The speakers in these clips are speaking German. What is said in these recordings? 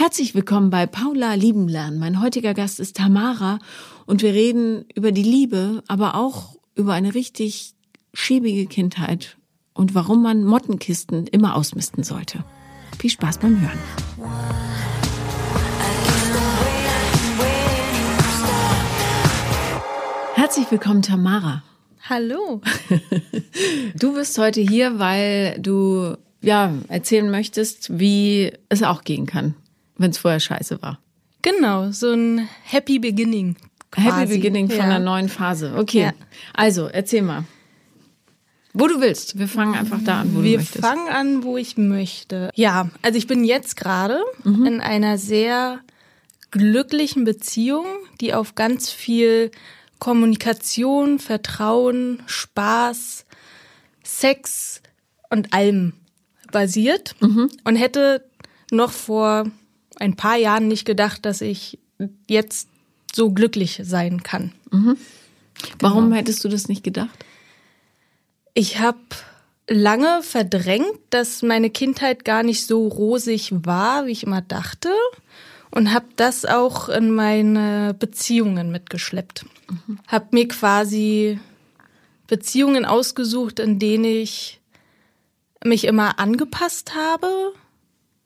Herzlich willkommen bei Paula Lieben lernen. Mein heutiger Gast ist Tamara und wir reden über die Liebe, aber auch über eine richtig schiebige Kindheit und warum man Mottenkisten immer ausmisten sollte. Viel Spaß beim Hören. Herzlich willkommen, Tamara. Hallo. Du bist heute hier, weil du ja erzählen möchtest, wie es auch gehen kann, wenn es vorher scheiße war. Genau, so ein Happy Beginning. Quasi. Happy Beginning von ja. einer neuen Phase. Okay. Ja. Also, erzähl mal. Wo du willst. Wir fangen einfach da an, wo Wir du möchtest. fangen an, wo ich möchte. Ja, also ich bin jetzt gerade Mhm. in einer sehr glücklichen Beziehung, die auf ganz viel Kommunikation, Vertrauen, Spaß, Sex und allem basiert Mhm. und hätte noch vor ein paar Jahren nicht gedacht, dass ich jetzt so glücklich sein kann. Warum hättest du das nicht gedacht? Ich habe lange verdrängt, dass meine Kindheit gar nicht so rosig war, wie ich immer dachte. Und habe das auch in meine Beziehungen mitgeschleppt. Hab mir quasi Beziehungen ausgesucht, in denen ich mich immer angepasst habe,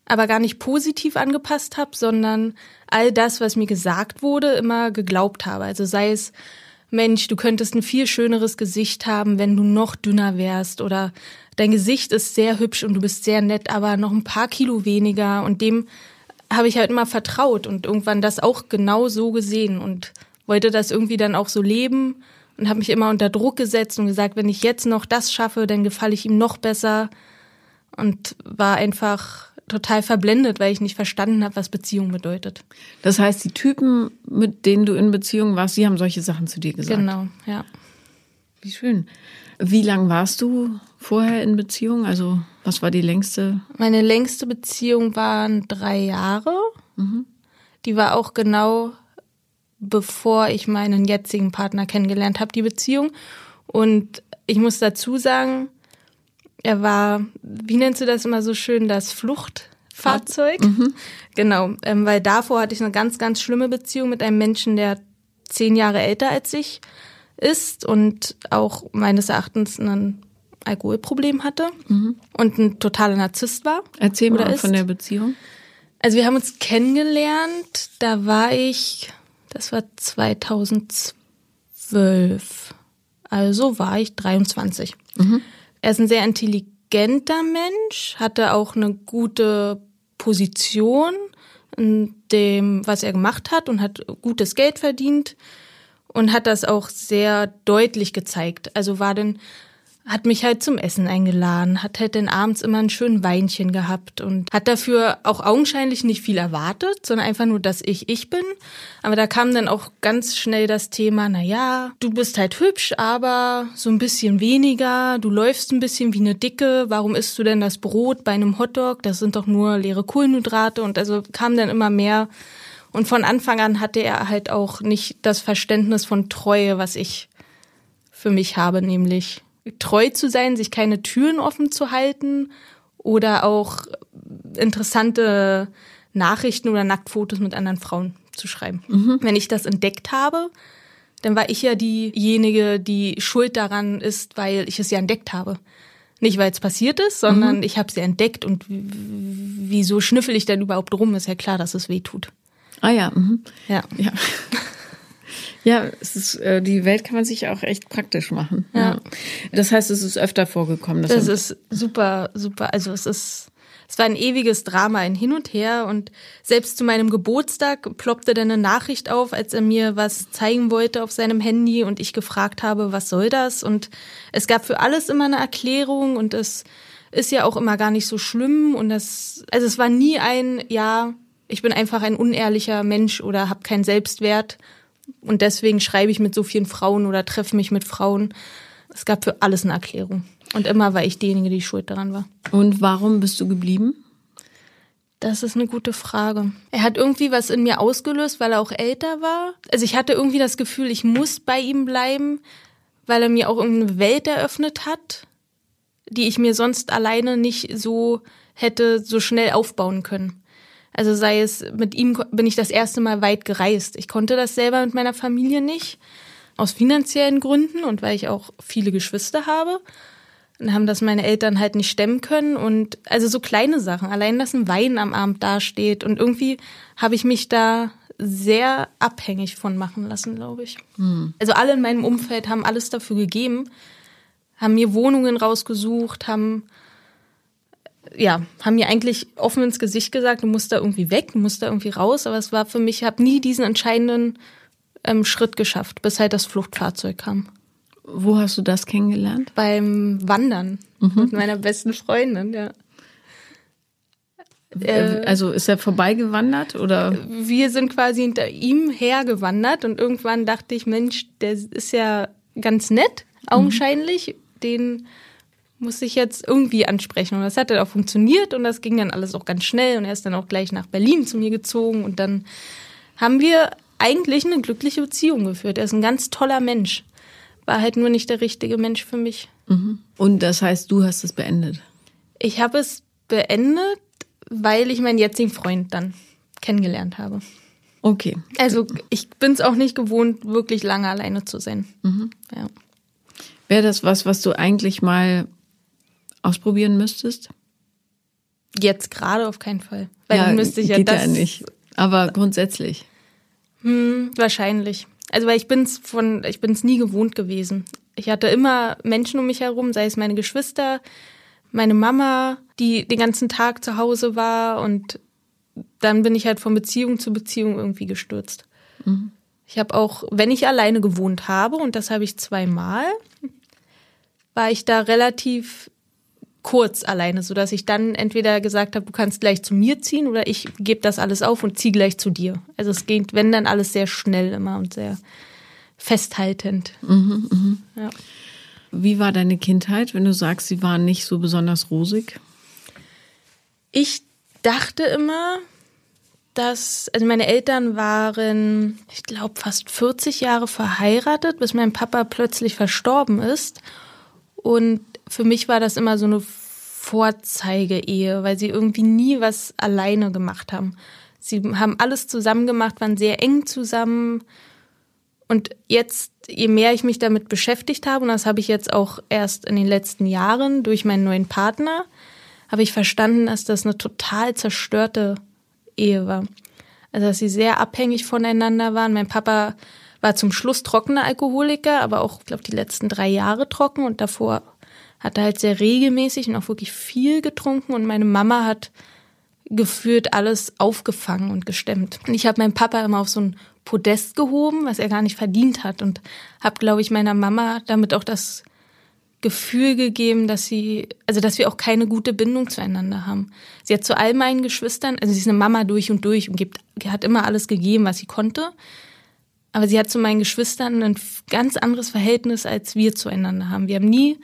aber gar nicht positiv angepasst habe, sondern all das, was mir gesagt wurde, immer geglaubt habe. Also sei es, Mensch, du könntest ein viel schöneres Gesicht haben, wenn du noch dünner wärst oder dein Gesicht ist sehr hübsch und du bist sehr nett, aber noch ein paar Kilo weniger und dem habe ich halt immer vertraut und irgendwann das auch genau so gesehen und wollte das irgendwie dann auch so leben und habe mich immer unter Druck gesetzt und gesagt, wenn ich jetzt noch das schaffe, dann gefalle ich ihm noch besser und war einfach total verblendet, weil ich nicht verstanden habe, was Beziehung bedeutet. Das heißt, die Typen, mit denen du in Beziehung warst, die haben solche Sachen zu dir gesagt. Genau, ja. Wie schön. Wie lang warst du vorher in Beziehung? Also, was war die längste? Meine längste Beziehung waren drei Jahre. Die war auch genau bevor ich meinen jetzigen Partner kennengelernt habe, die Beziehung. Und ich muss dazu sagen, er war, wie nennst du das immer so schön, das Fluchtfahrzeug? Genau, ähm, weil davor hatte ich eine ganz, ganz schlimme Beziehung mit einem Menschen, der zehn Jahre älter als ich ist und auch meines Erachtens ein Alkoholproblem hatte und ein totaler Narzisst war. Erzähl mal ist. von der Beziehung. Also wir haben uns kennengelernt, da war ich, das war 2012. Also war ich 23. Er ist ein sehr intelligenter Mensch, hatte auch eine gute Position in dem, was er gemacht hat und hat gutes Geld verdient und hat das auch sehr deutlich gezeigt. Also war dann hat mich halt zum Essen eingeladen, hat halt dann abends immer ein schönes Weinchen gehabt und hat dafür auch augenscheinlich nicht viel erwartet, sondern einfach nur, dass ich ich bin. Aber da kam dann auch ganz schnell das Thema, na ja, du bist halt hübsch, aber so ein bisschen weniger, du läufst ein bisschen wie eine Dicke, warum isst du denn das Brot bei einem Hotdog? Das sind doch nur leere Kohlenhydrate und also kam dann immer mehr und von Anfang an hatte er halt auch nicht das Verständnis von Treue, was ich für mich habe, nämlich treu zu sein, sich keine Türen offen zu halten oder auch interessante Nachrichten oder Nacktfotos mit anderen Frauen zu schreiben. Wenn ich das entdeckt habe, dann war ich ja diejenige, die schuld daran ist, weil ich es ja entdeckt habe. Nicht, weil es passiert ist, sondern ich habe es ja entdeckt und wieso schnüffel ich denn überhaupt rum? Ist ja klar, dass es weh tut. Ah ja. Mhm. Ja. Ja. Ja, es ist, äh, die Welt kann man sich auch echt praktisch machen. Ja. Das heißt, es ist öfter vorgekommen. Das ist super, super. Also es ist, es war ein ewiges Drama, ein Hin und Her und selbst zu meinem Geburtstag ploppte dann eine Nachricht auf, als er mir was zeigen wollte auf seinem Handy und ich gefragt habe, was soll das? Und es gab für alles immer eine Erklärung und es ist ja auch immer gar nicht so schlimm und das, also es war nie ein, ja, ich bin einfach ein unehrlicher Mensch oder habe keinen Selbstwert und deswegen schreibe ich mit so vielen Frauen oder treffe mich mit Frauen. Es gab für alles eine Erklärung. Und immer war ich diejenige, die schuld daran war. Und warum bist du geblieben? Das ist eine gute Frage. Er hat irgendwie was in mir ausgelöst, weil er auch älter war. Also ich hatte irgendwie das Gefühl, ich muss bei ihm bleiben, weil er mir auch irgendeine Welt eröffnet hat, die ich mir sonst alleine nicht so hätte so schnell aufbauen können. Also sei es, mit ihm bin ich das erste Mal weit gereist. Ich konnte das selber mit meiner Familie nicht, aus finanziellen Gründen und weil ich auch viele Geschwister habe. Dann haben das meine Eltern halt nicht stemmen können und also so kleine Sachen, allein dass ein Wein am Abend dasteht und irgendwie habe ich mich da sehr abhängig von machen lassen, glaube ich. Hm. Also alle in meinem Umfeld haben alles dafür gegeben, haben mir Wohnungen rausgesucht, haben ja, haben mir eigentlich offen ins Gesicht gesagt, du musst da irgendwie weg, du musst da irgendwie raus. Aber es war für mich, ich habe nie diesen entscheidenden ähm, Schritt geschafft, bis halt das Fluchtfahrzeug kam. Wo hast du das kennengelernt? Beim Wandern mhm. mit meiner besten Freundin, ja. Äh, äh, also ist er vorbeigewandert oder? Wir sind quasi hinter ihm hergewandert und irgendwann dachte ich, Mensch, der ist ja ganz nett, augenscheinlich. Mhm. Den muss ich jetzt irgendwie ansprechen. Und das hat dann auch funktioniert und das ging dann alles auch ganz schnell und er ist dann auch gleich nach Berlin zu mir gezogen und dann haben wir eigentlich eine glückliche Beziehung geführt. Er ist ein ganz toller Mensch. War halt nur nicht der richtige Mensch für mich. Mhm. Und das heißt, du hast es beendet? Ich habe es beendet, weil ich meinen jetzigen Freund dann kennengelernt habe. Okay. Also ich bin es auch nicht gewohnt, wirklich lange alleine zu sein. Mhm. Ja. Wäre das was, was du eigentlich mal ausprobieren müsstest? Jetzt gerade auf keinen Fall. Weil ja, dann müsste ich ja geht das. Ja nicht. Aber grundsätzlich. Hm, wahrscheinlich. Also weil ich bin's von, ich bin's nie gewohnt gewesen. Ich hatte immer Menschen um mich herum, sei es meine Geschwister, meine Mama, die den ganzen Tag zu Hause war und dann bin ich halt von Beziehung zu Beziehung irgendwie gestürzt. Mhm. Ich habe auch, wenn ich alleine gewohnt habe, und das habe ich zweimal, war ich da relativ kurz alleine, so dass ich dann entweder gesagt habe, du kannst gleich zu mir ziehen oder ich gebe das alles auf und ziehe gleich zu dir. Also es geht, wenn dann alles sehr schnell immer und sehr festhaltend. Mhm, mh. ja. Wie war deine Kindheit, wenn du sagst, sie war nicht so besonders rosig? Ich dachte immer, dass, also meine Eltern waren, ich glaube, fast 40 Jahre verheiratet, bis mein Papa plötzlich verstorben ist. Und für mich war das immer so eine Vorzeige-Ehe, weil sie irgendwie nie was alleine gemacht haben. Sie haben alles zusammen gemacht, waren sehr eng zusammen. Und jetzt, je mehr ich mich damit beschäftigt habe, und das habe ich jetzt auch erst in den letzten Jahren durch meinen neuen Partner, habe ich verstanden, dass das eine total zerstörte Ehe war. Also, dass sie sehr abhängig voneinander waren. Mein Papa war zum Schluss trockener Alkoholiker, aber auch, ich glaube, die letzten drei Jahre trocken und davor hat er halt sehr regelmäßig und auch wirklich viel getrunken und meine Mama hat gefühlt alles aufgefangen und gestemmt. Und ich habe meinen Papa immer auf so ein Podest gehoben, was er gar nicht verdient hat und habe, glaube ich, meiner Mama damit auch das Gefühl gegeben, dass sie, also dass wir auch keine gute Bindung zueinander haben. Sie hat zu all meinen Geschwistern, also sie ist eine Mama durch und durch und gibt, hat immer alles gegeben, was sie konnte. Aber sie hat zu meinen Geschwistern ein ganz anderes Verhältnis, als wir zueinander haben. Wir haben nie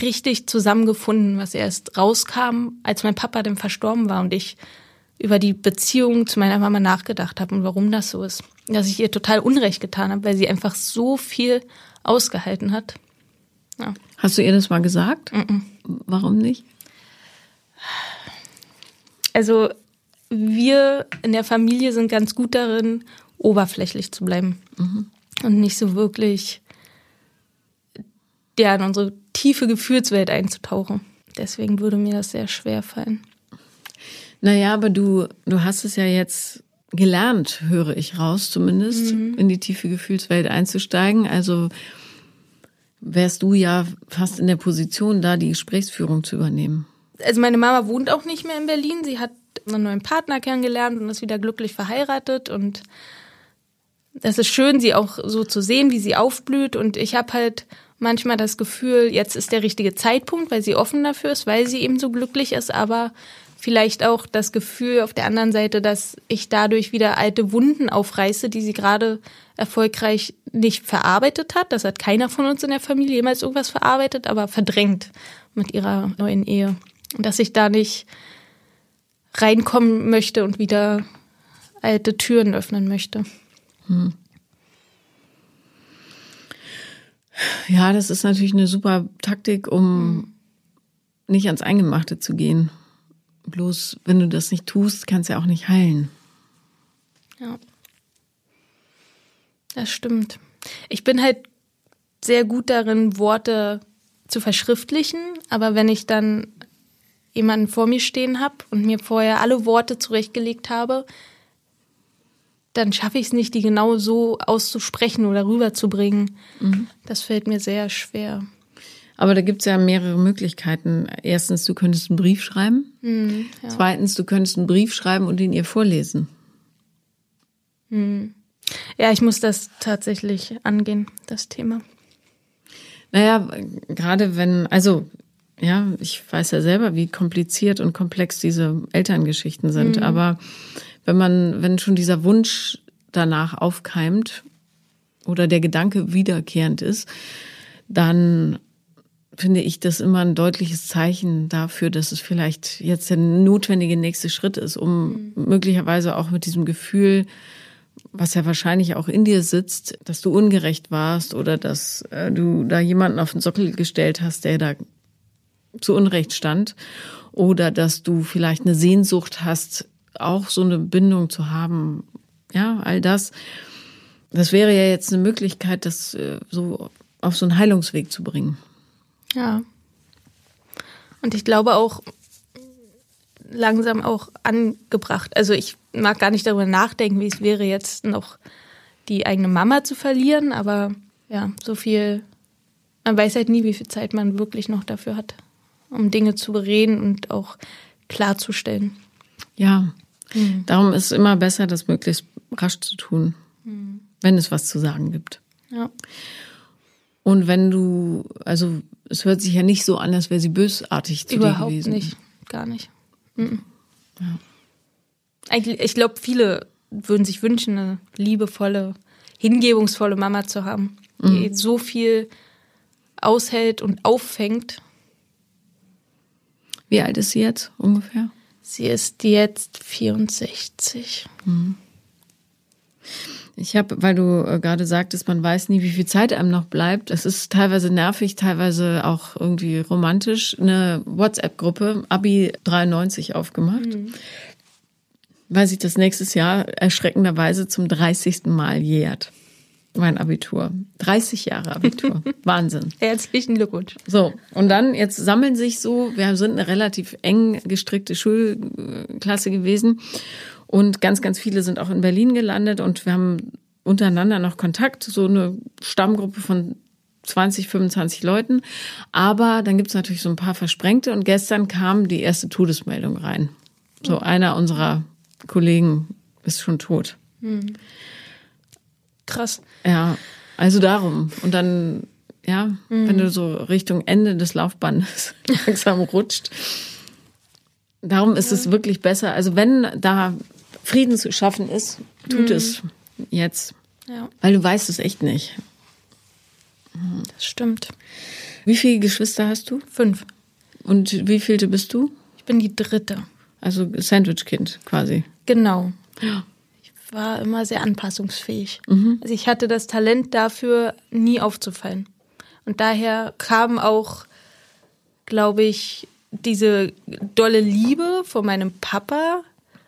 richtig zusammengefunden, was erst rauskam, als mein Papa dann verstorben war und ich über die Beziehung zu meiner Mama nachgedacht habe und warum das so ist. Dass ich ihr total Unrecht getan habe, weil sie einfach so viel ausgehalten hat. Ja. Hast du ihr das mal gesagt? Mm -mm. Warum nicht? Also wir in der Familie sind ganz gut darin, oberflächlich zu bleiben mhm. und nicht so wirklich ja, in unsere tiefe Gefühlswelt einzutauchen. Deswegen würde mir das sehr schwer fallen. Naja, aber du, du hast es ja jetzt gelernt, höre ich raus, zumindest, mhm. in die tiefe Gefühlswelt einzusteigen. Also wärst du ja fast in der Position, da die Gesprächsführung zu übernehmen. Also meine Mama wohnt auch nicht mehr in Berlin. Sie hat einen neuen Partner kennengelernt und ist wieder glücklich verheiratet und das ist schön, sie auch so zu sehen, wie sie aufblüht. Und ich habe halt manchmal das Gefühl, jetzt ist der richtige Zeitpunkt, weil sie offen dafür ist, weil sie eben so glücklich ist, aber vielleicht auch das Gefühl auf der anderen Seite, dass ich dadurch wieder alte Wunden aufreiße, die sie gerade erfolgreich nicht verarbeitet hat. Das hat keiner von uns in der Familie jemals irgendwas verarbeitet, aber verdrängt mit ihrer neuen Ehe. Und dass ich da nicht reinkommen möchte und wieder alte Türen öffnen möchte. Hm. Ja, das ist natürlich eine super Taktik, um nicht ans Eingemachte zu gehen. Bloß, wenn du das nicht tust, kannst du ja auch nicht heilen. Ja. Das stimmt. Ich bin halt sehr gut darin, Worte zu verschriftlichen, aber wenn ich dann jemanden vor mir stehen habe und mir vorher alle Worte zurechtgelegt habe, dann schaffe ich es nicht, die genau so auszusprechen oder rüberzubringen. Mhm. Das fällt mir sehr schwer. Aber da gibt es ja mehrere Möglichkeiten. Erstens, du könntest einen Brief schreiben. Mhm, ja. Zweitens, du könntest einen Brief schreiben und ihn ihr vorlesen. Mhm. Ja, ich muss das tatsächlich angehen, das Thema. Naja, gerade wenn, also ja, ich weiß ja selber, wie kompliziert und komplex diese Elterngeschichten sind. Mhm. Aber wenn man, wenn schon dieser Wunsch danach aufkeimt oder der Gedanke wiederkehrend ist, dann finde ich das immer ein deutliches Zeichen dafür, dass es vielleicht jetzt der notwendige nächste Schritt ist, um mhm. möglicherweise auch mit diesem Gefühl, was ja wahrscheinlich auch in dir sitzt, dass du ungerecht warst oder dass äh, du da jemanden auf den Sockel gestellt hast, der da zu Unrecht stand oder dass du vielleicht eine Sehnsucht hast, auch so eine Bindung zu haben. Ja, all das. Das wäre ja jetzt eine Möglichkeit, das äh, so auf so einen Heilungsweg zu bringen. Ja. Und ich glaube auch langsam auch angebracht. Also ich mag gar nicht darüber nachdenken, wie es wäre, jetzt noch die eigene Mama zu verlieren, aber ja, so viel, man weiß halt nie, wie viel Zeit man wirklich noch dafür hat, um Dinge zu bereden und auch klarzustellen. Ja, mhm. darum ist es immer besser, das möglichst rasch zu tun, mhm. wenn es was zu sagen gibt. Ja. Und wenn du, also es hört sich ja nicht so an, als wäre sie bösartig zu Überhaupt dir gewesen. Überhaupt nicht, gar nicht. Mhm. Ja. Eigentlich, ich glaube, viele würden sich wünschen, eine liebevolle, hingebungsvolle Mama zu haben, die mhm. so viel aushält und auffängt. Wie alt ist sie jetzt ungefähr? Sie ist jetzt 64. Mhm. Ich habe, weil du äh, gerade sagtest, man weiß nie, wie viel Zeit einem noch bleibt. Es ist teilweise nervig, teilweise auch irgendwie romantisch. Eine WhatsApp-Gruppe Abi 93 aufgemacht. Mhm. Weil sich das nächstes Jahr erschreckenderweise zum 30. Mal jährt. Mein Abitur. 30 Jahre Abitur. Wahnsinn. Herzlichen Glückwunsch. So, und dann, jetzt sammeln sich so, wir sind eine relativ eng gestrickte Schulklasse gewesen. Und ganz, ganz viele sind auch in Berlin gelandet und wir haben untereinander noch Kontakt, so eine Stammgruppe von 20, 25 Leuten. Aber dann gibt es natürlich so ein paar Versprengte und gestern kam die erste Todesmeldung rein. So einer unserer Kollegen ist schon tot. Hm. Krass. Ja, also darum. Und dann, ja, hm. wenn du so Richtung Ende des Laufbandes langsam rutscht. Darum ist ja. es wirklich besser. Also wenn da Frieden zu schaffen ist, tut mhm. es jetzt. Ja. Weil du weißt es echt nicht. Das stimmt. Wie viele Geschwister hast du? Fünf. Und wie vielte bist du? Ich bin die dritte. Also Sandwich-Kind quasi. Genau. Ja. War immer sehr anpassungsfähig. Mhm. Also ich hatte das Talent dafür, nie aufzufallen. Und daher kam auch, glaube ich, diese dolle Liebe von meinem Papa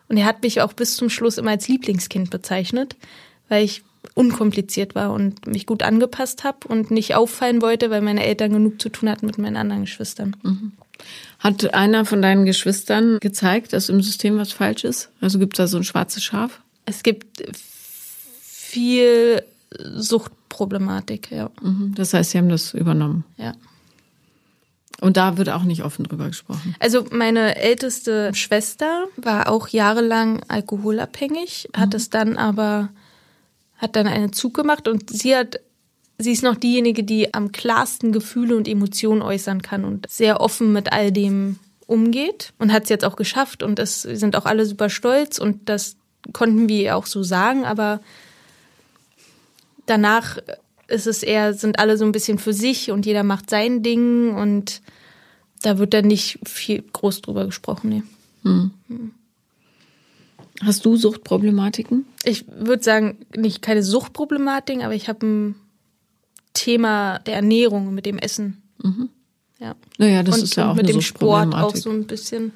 und er hat mich auch bis zum Schluss immer als Lieblingskind bezeichnet, weil ich unkompliziert war und mich gut angepasst habe und nicht auffallen wollte, weil meine Eltern genug zu tun hatten mit meinen anderen Geschwistern. Mhm. Hat einer von deinen Geschwistern gezeigt, dass im System was falsch ist? Also gibt es da so ein schwarzes Schaf? Es gibt viel Suchtproblematik, ja. Mhm. Das heißt, sie haben das übernommen. Ja. Und da wird auch nicht offen drüber gesprochen. Also meine älteste Schwester war auch jahrelang alkoholabhängig, hat mhm. es dann aber, hat dann einen Zug gemacht und sie hat, sie ist noch diejenige, die am klarsten Gefühle und Emotionen äußern kann und sehr offen mit all dem umgeht und hat es jetzt auch geschafft und es sind auch alle super stolz und das konnten wir auch so sagen, aber danach ist es eher, sind alle so ein bisschen für sich und jeder macht sein Ding und da wird dann nicht viel groß drüber gesprochen. Nee. Hm. Hm. Hast du Suchtproblematiken? Ich würde sagen, nicht keine Suchtproblematiken, aber ich habe ein Thema der Ernährung mit dem Essen. Mhm. Ja. Naja, das und, ist ja auch mit eine dem Sport auch so ein bisschen.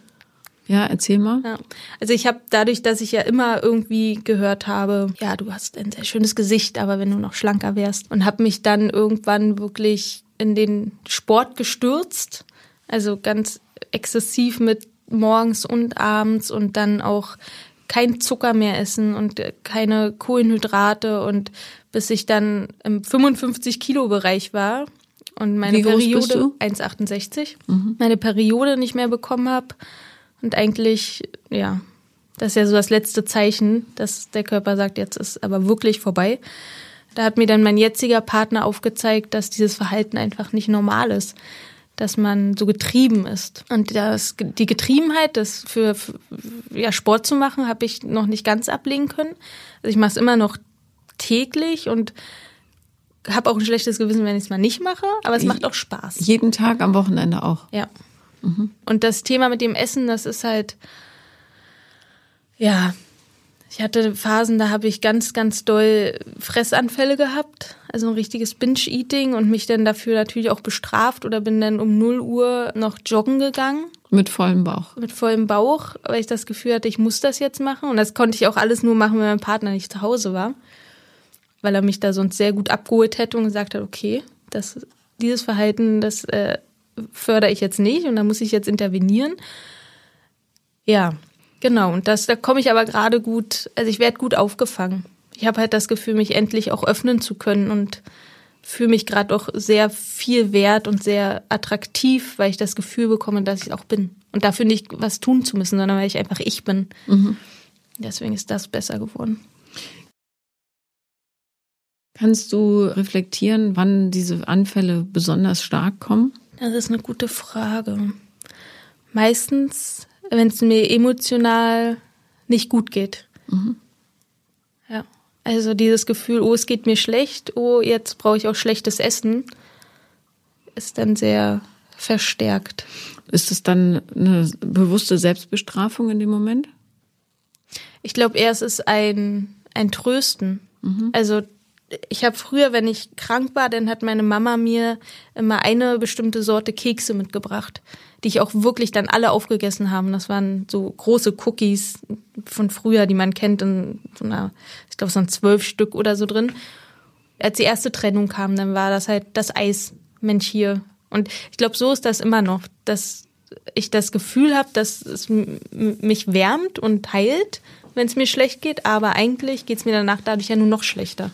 Ja, erzähl mal. Ja. Also ich habe dadurch, dass ich ja immer irgendwie gehört habe, ja, du hast ein sehr schönes Gesicht, aber wenn du noch schlanker wärst und habe mich dann irgendwann wirklich in den Sport gestürzt, also ganz exzessiv mit morgens und abends und dann auch kein Zucker mehr essen und keine Kohlenhydrate und bis ich dann im 55 Kilo Bereich war und meine Periode du? 1,68, meine Periode nicht mehr bekommen habe und eigentlich, ja, das ist ja so das letzte Zeichen, dass der Körper sagt, jetzt ist aber wirklich vorbei. Da hat mir dann mein jetziger Partner aufgezeigt, dass dieses Verhalten einfach nicht normal ist, dass man so getrieben ist. Und das, die Getriebenheit, das für, für ja, Sport zu machen, habe ich noch nicht ganz ablegen können. Also ich mache es immer noch täglich und habe auch ein schlechtes Gewissen, wenn ich es mal nicht mache, aber es macht auch Spaß. Jeden Tag am Wochenende auch. Ja. Und das Thema mit dem Essen, das ist halt, ja, ich hatte Phasen, da habe ich ganz, ganz doll Fressanfälle gehabt, also ein richtiges Binge-Eating und mich dann dafür natürlich auch bestraft oder bin dann um 0 Uhr noch joggen gegangen Mit vollem Bauch. mit vollem Bauch, weil ich das Gefühl hatte, ich muss das jetzt machen. Und das konnte ich auch alles nur machen, wenn mein Partner nicht zu Hause war. Weil er mich da sonst sehr gut abgeholt hätte und gesagt hat, okay, das, dieses Verhalten, das äh, fördere ich jetzt nicht und da muss ich jetzt intervenieren. Ja, genau. Und das, da komme ich aber gerade gut, also ich werde gut aufgefangen. Ich habe halt das Gefühl, mich endlich auch öffnen zu können und fühle mich gerade auch sehr viel wert und sehr attraktiv, weil ich das Gefühl bekomme, dass ich auch bin. Und dafür nicht was tun zu müssen, sondern weil ich einfach ich bin. Deswegen ist das besser geworden. Kannst du reflektieren, wann diese Anfälle besonders stark kommen? Das ist eine gute Frage. Meistens, wenn es mir emotional nicht gut geht. Ja. Also dieses Gefühl, oh, es geht mir schlecht, oh, jetzt brauche ich auch schlechtes Essen, ist dann sehr verstärkt. Ist es dann eine bewusste Selbstbestrafung in dem Moment? Ich glaube eher, es ist ein, ein Trösten. Also ich habe früher, wenn ich krank war, dann hat meine Mama mir immer eine bestimmte Sorte Kekse mitgebracht, die ich auch wirklich dann alle aufgegessen haben. Das waren so große Cookies von früher, die man kennt, in so einer, ich glaube, es waren zwölf Stück oder so drin. Als die erste Trennung kam, dann war das halt das Eis, Mensch hier. Und ich glaube, so ist das immer noch, dass ich das Gefühl habe, dass es mich wärmt und heilt, wenn es mir schlecht geht, aber eigentlich geht es mir danach dadurch ja nur noch schlechter.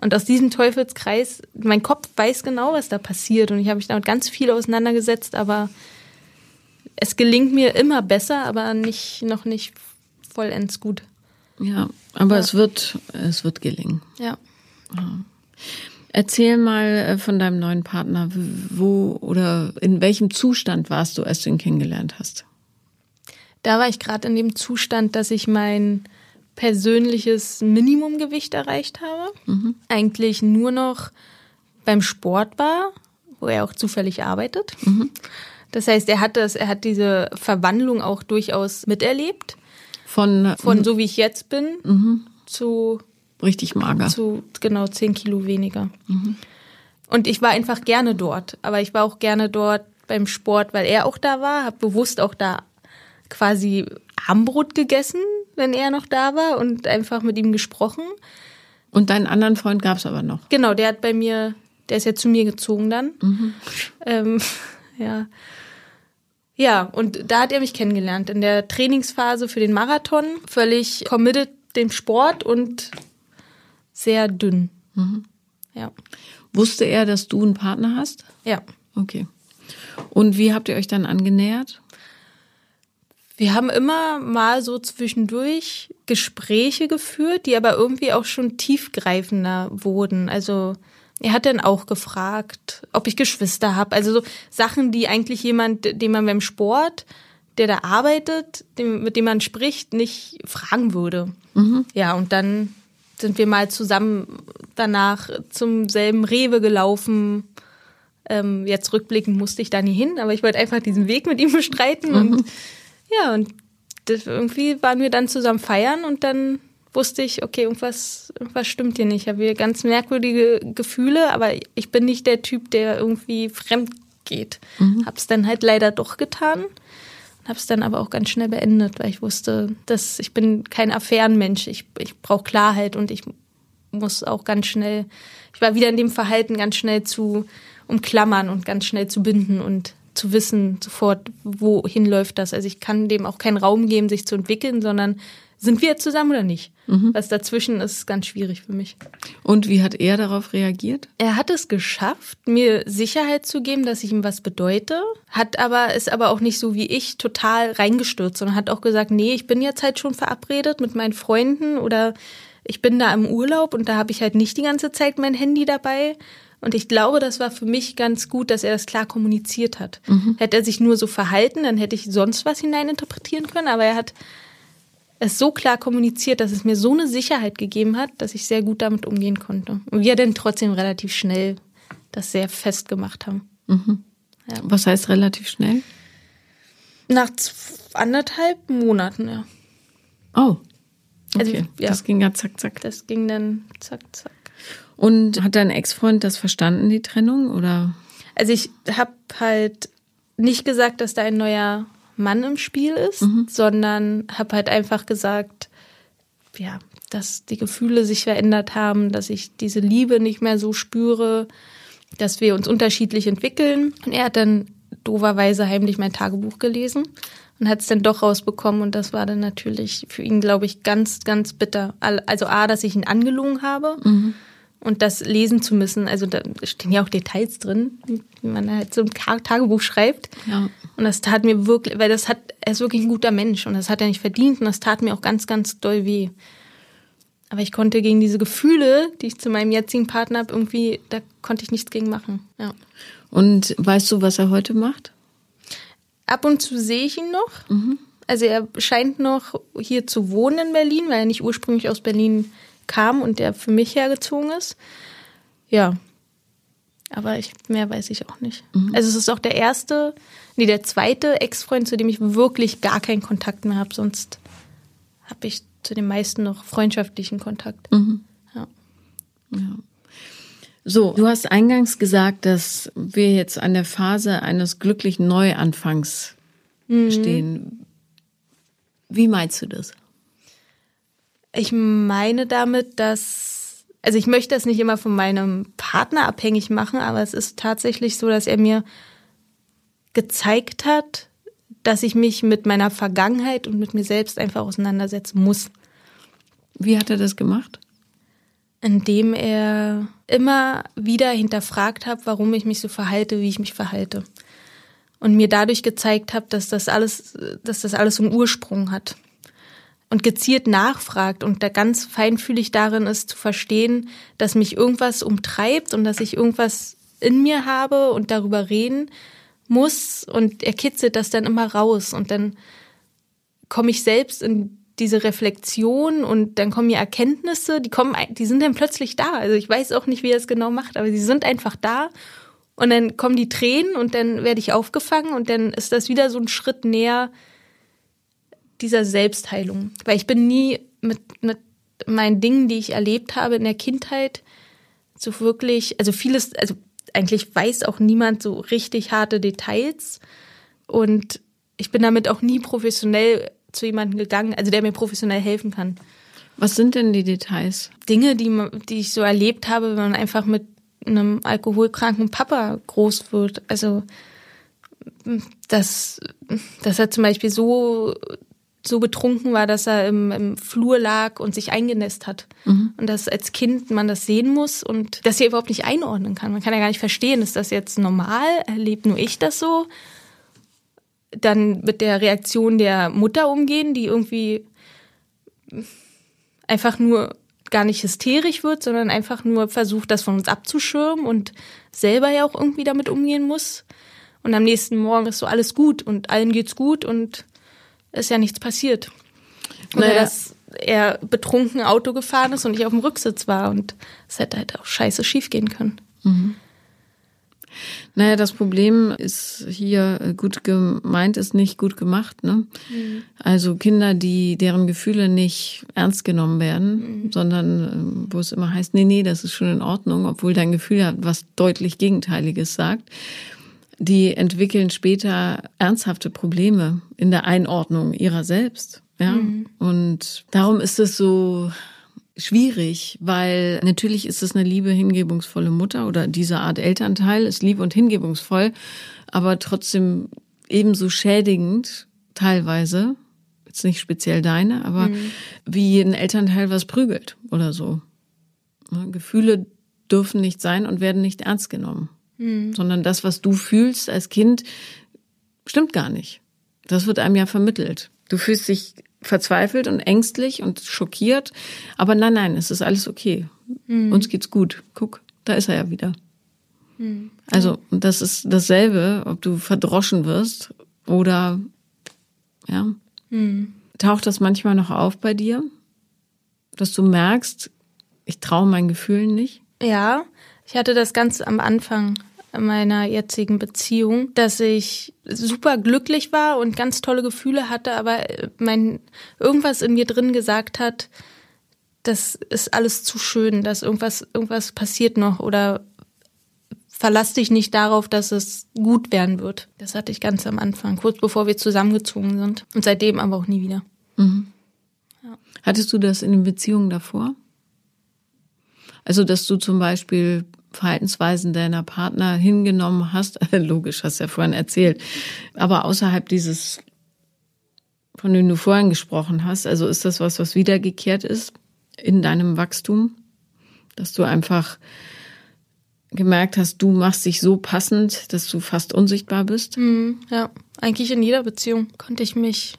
Und aus diesem Teufelskreis, mein Kopf weiß genau, was da passiert und ich habe mich damit ganz viel auseinandergesetzt, aber es gelingt mir immer besser, aber nicht noch nicht vollends gut. Ja, aber es wird, es wird gelingen. Ja. Erzähl mal äh, von deinem neuen Partner. Wo oder in welchem Zustand warst du, als du ihn kennengelernt hast? Da war ich gerade in dem Zustand, dass ich mein persönliches Minimumgewicht erreicht habe. Eigentlich nur noch beim Sport war, wo er auch zufällig arbeitet. Das heißt, er hat das, er hat diese Verwandlung auch durchaus miterlebt. Von, Von so wie ich jetzt bin zu, richtig mager. zu genau zehn Kilo weniger. Und ich war einfach gerne dort. Aber ich war auch gerne dort beim Sport, weil er auch da war, habe bewusst auch da quasi Armbrot gegessen, wenn er noch da war und einfach mit ihm gesprochen. Und deinen anderen Freund gab es aber noch. Genau, der hat bei mir, der ist ja zu mir gezogen dann. Ähm, ja. Ja, und da hat er mich kennengelernt. In der Trainingsphase für den Marathon. Völlig committed dem Sport und sehr dünn. Ja. Wusste er, dass du einen Partner hast? Ja. Okay. Und wie habt ihr euch dann angenähert? Wir haben immer mal so zwischendurch Gespräche geführt, die aber irgendwie auch schon tiefgreifender wurden. Also er hat dann auch gefragt, ob ich Geschwister habe. Also so Sachen, die eigentlich jemand, den man beim Sport, der da arbeitet, dem, mit dem man spricht, nicht fragen würde. Ja, und dann sind wir mal zusammen danach zum selben Rewe gelaufen. Ähm, jetzt rückblickend musste ich da nie hin, aber ich wollte einfach diesen Weg mit ihm bestreiten und ja, und das, irgendwie waren wir dann zusammen feiern und dann wusste ich, okay, irgendwas, irgendwas stimmt hier nicht. Ich habe hier ganz merkwürdige Gefühle, aber ich bin nicht der Typ, der irgendwie fremd geht. Hab's dann halt leider doch getan. Habe es dann aber auch ganz schnell beendet, weil ich wusste, dass ich bin kein Affärenmensch. Ich, ich brauche Klarheit und ich muss auch ganz schnell, ich war wieder in dem Verhalten ganz schnell zu umklammern und ganz schnell zu binden und zu wissen sofort, wohin läuft das. Also ich kann dem auch keinen Raum geben, sich zu entwickeln, sondern sind wir jetzt zusammen oder nicht? Mhm. Was dazwischen ist, ganz schwierig für mich. Und wie hat er darauf reagiert? Er hat es geschafft, mir Sicherheit zu geben, dass ich ihm was bedeute, hat aber ist aber auch nicht so wie ich total reingestürzt und hat auch gesagt, nee, ich bin jetzt halt schon verabredet mit meinen Freunden oder ich bin da im Urlaub und da habe ich halt nicht die ganze Zeit mein Handy dabei. Und ich glaube, das war für mich ganz gut, dass er das klar kommuniziert hat. Mhm. Hätte er sich nur so verhalten, dann hätte ich sonst was hineininterpretieren können, aber er hat es so klar kommuniziert, dass es mir so eine Sicherheit gegeben hat, dass ich sehr gut damit umgehen konnte. Und wir dann trotzdem relativ schnell das sehr fest gemacht haben. Mhm. Ja. Was heißt relativ schnell? Nach anderthalb Monaten, ja. Oh. Also, okay. Also, ja. Das ging ja zack, zack. Das ging dann zack, zack. Und hat dein Ex-Freund das verstanden, die Trennung, oder? Also ich habe halt nicht gesagt, dass da ein neuer Mann im Spiel ist, mhm. sondern habe halt einfach gesagt, ja, dass die Gefühle sich verändert haben, dass ich diese Liebe nicht mehr so spüre, dass wir uns unterschiedlich entwickeln. Und er hat dann doverweise heimlich mein Tagebuch gelesen und hat es dann doch rausbekommen. Und das war dann natürlich für ihn, glaube ich, ganz, ganz bitter. Also A, dass ich ihn angelogen habe. Mhm und das lesen zu müssen. Also da stehen ja auch Details drin, wie man halt so ein Tagebuch schreibt. Ja. Und das tat mir wirklich, weil das hat, er ist wirklich ein guter Mensch und das hat er nicht verdient und das tat mir auch ganz, ganz doll weh. Aber ich konnte gegen diese Gefühle, die ich zu meinem jetzigen Partner habe, irgendwie, da konnte ich nichts gegen machen. Ja. Und weißt du, was er heute macht? Ab und zu sehe ich ihn noch. Mhm. Also er scheint noch hier zu wohnen in Berlin, weil er nicht ursprünglich aus Berlin kam und der für mich hergezogen ist. Ja. Aber ich, mehr weiß ich auch nicht. Mhm. Also es ist auch der erste, nee, der zweite Ex-Freund, zu dem ich wirklich gar keinen Kontakt mehr habe. Sonst habe ich zu den meisten noch freundschaftlichen Kontakt. Mhm. Ja. ja. So, du hast eingangs gesagt, dass wir jetzt an der Phase eines glücklichen Neuanfangs mhm. stehen. Wie meinst du das? Ich meine damit, dass, also ich möchte das nicht immer von meinem Partner abhängig machen, aber es ist tatsächlich so, dass er mir gezeigt hat, dass ich mich mit meiner Vergangenheit und mit mir selbst einfach auseinandersetzen muss. Wie hat er das gemacht? Indem er immer wieder hinterfragt hat, warum ich mich so verhalte, wie ich mich verhalte. Und mir dadurch gezeigt hat, dass das alles, dass das alles einen Ursprung hat und gezielt nachfragt und da ganz feinfühlig darin ist zu verstehen, dass mich irgendwas umtreibt und dass ich irgendwas in mir habe und darüber reden muss und er kitzelt das dann immer raus und dann komme ich selbst in diese Reflexion und dann kommen mir Erkenntnisse, die kommen, die sind dann plötzlich da. Also ich weiß auch nicht, wie er es genau macht, aber sie sind einfach da. Und dann kommen die Tränen und dann werde ich aufgefangen und dann ist das wieder so ein Schritt näher dieser Selbstheilung. Weil ich bin nie mit, mit meinen Dingen, die ich erlebt habe in der Kindheit, so wirklich, also vieles, also eigentlich weiß auch niemand so richtig harte Details. Und ich bin damit auch nie professionell zu jemandem gegangen, also der mir professionell helfen kann. Was sind denn die Details? Dinge, die, die ich so erlebt habe, wenn man einfach mit einem alkoholkranken Papa groß wird. Also, dass, dass er zum Beispiel so so betrunken war, dass er im, im Flur lag und sich eingenässt hat. Mhm. Und dass als Kind man das sehen muss und das hier überhaupt nicht einordnen kann. Man kann ja gar nicht verstehen, ist das jetzt normal? Erlebt nur ich das so? Dann mit der Reaktion der Mutter umgehen, die irgendwie einfach nur gar nicht hysterisch wird, sondern einfach nur versucht, das von uns abzuschirmen und selber ja auch irgendwie damit umgehen muss. Und am nächsten Morgen ist so alles gut und allen geht's gut und ist ja nichts passiert. Oder naja. dass er betrunken Auto gefahren ist und ich auf dem Rücksitz war und es hätte halt auch scheiße schief gehen können. Mhm. Naja, das Problem ist hier äh, gut gemeint, ist nicht gut gemacht. Ne? Mhm. Also Kinder, die deren Gefühle nicht ernst genommen werden, mhm. sondern ähm, wo es immer heißt, nee, nee, das ist schon in Ordnung, obwohl dein Gefühl ja was deutlich Gegenteiliges sagt die entwickeln später ernsthafte Probleme in der Einordnung ihrer selbst. Ja, mhm. und darum ist es so schwierig, weil natürlich ist es eine liebe, hingebungsvolle Mutter oder diese Art Elternteil ist lieb und hingebungsvoll, aber trotzdem ebenso schädigend teilweise, jetzt nicht speziell deine, aber mhm. wie ein Elternteil was prügelt oder so. Gefühle dürfen nicht sein und werden nicht ernst genommen, mhm. sondern das, was du fühlst als Kind, stimmt gar nicht. Das wird einem ja vermittelt. Du fühlst dich verzweifelt und ängstlich und schockiert. Aber nein, nein, es ist alles okay. Mhm. Uns geht's gut. Guck, da ist er ja wieder. Mhm. Also, und das ist dasselbe, ob du verdroschen wirst oder, ja. Mhm. Taucht das manchmal noch auf bei dir? Dass du merkst, ich traue meinen Gefühlen nicht? Ja, ich hatte das ganz am Anfang meiner jetzigen Beziehung, dass ich super glücklich war und ganz tolle Gefühle hatte, aber mein irgendwas in mir drin gesagt hat, das ist alles zu schön, dass irgendwas irgendwas passiert noch oder verlass dich nicht darauf, dass es gut werden wird. Das hatte ich ganz am Anfang, kurz bevor wir zusammengezogen sind und seitdem aber auch nie wieder. Mhm. Ja. Hattest du das in den Beziehungen davor? Also, dass du zum Beispiel Verhaltensweisen deiner Partner hingenommen hast. Logisch, hast du ja vorhin erzählt. Aber außerhalb dieses, von dem du vorhin gesprochen hast, also ist das was, was wiedergekehrt ist in deinem Wachstum? Dass du einfach gemerkt hast, du machst dich so passend, dass du fast unsichtbar bist? Mhm, ja, eigentlich in jeder Beziehung konnte ich mich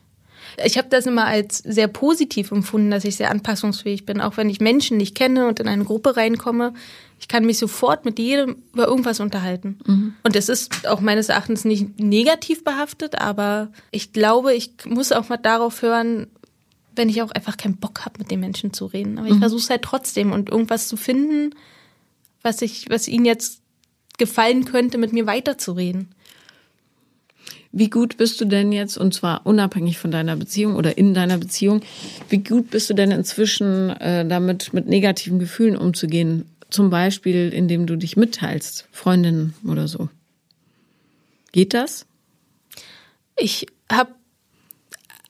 ich habe das immer als sehr positiv empfunden, dass ich sehr anpassungsfähig bin, auch wenn ich Menschen nicht kenne und in eine Gruppe reinkomme. Ich kann mich sofort mit jedem über irgendwas unterhalten. Mhm. Und es ist auch meines Erachtens nicht negativ behaftet, aber ich glaube, ich muss auch mal darauf hören, wenn ich auch einfach keinen Bock habe, mit den Menschen zu reden. Aber ich mhm. versuche es halt trotzdem und irgendwas zu finden, was ich, was ihnen jetzt gefallen könnte, mit mir weiterzureden. Wie gut bist du denn jetzt, und zwar unabhängig von deiner Beziehung oder in deiner Beziehung, wie gut bist du denn inzwischen äh, damit, mit negativen Gefühlen umzugehen? Zum Beispiel, indem du dich mitteilst, Freundinnen oder so. Geht das? Ich habe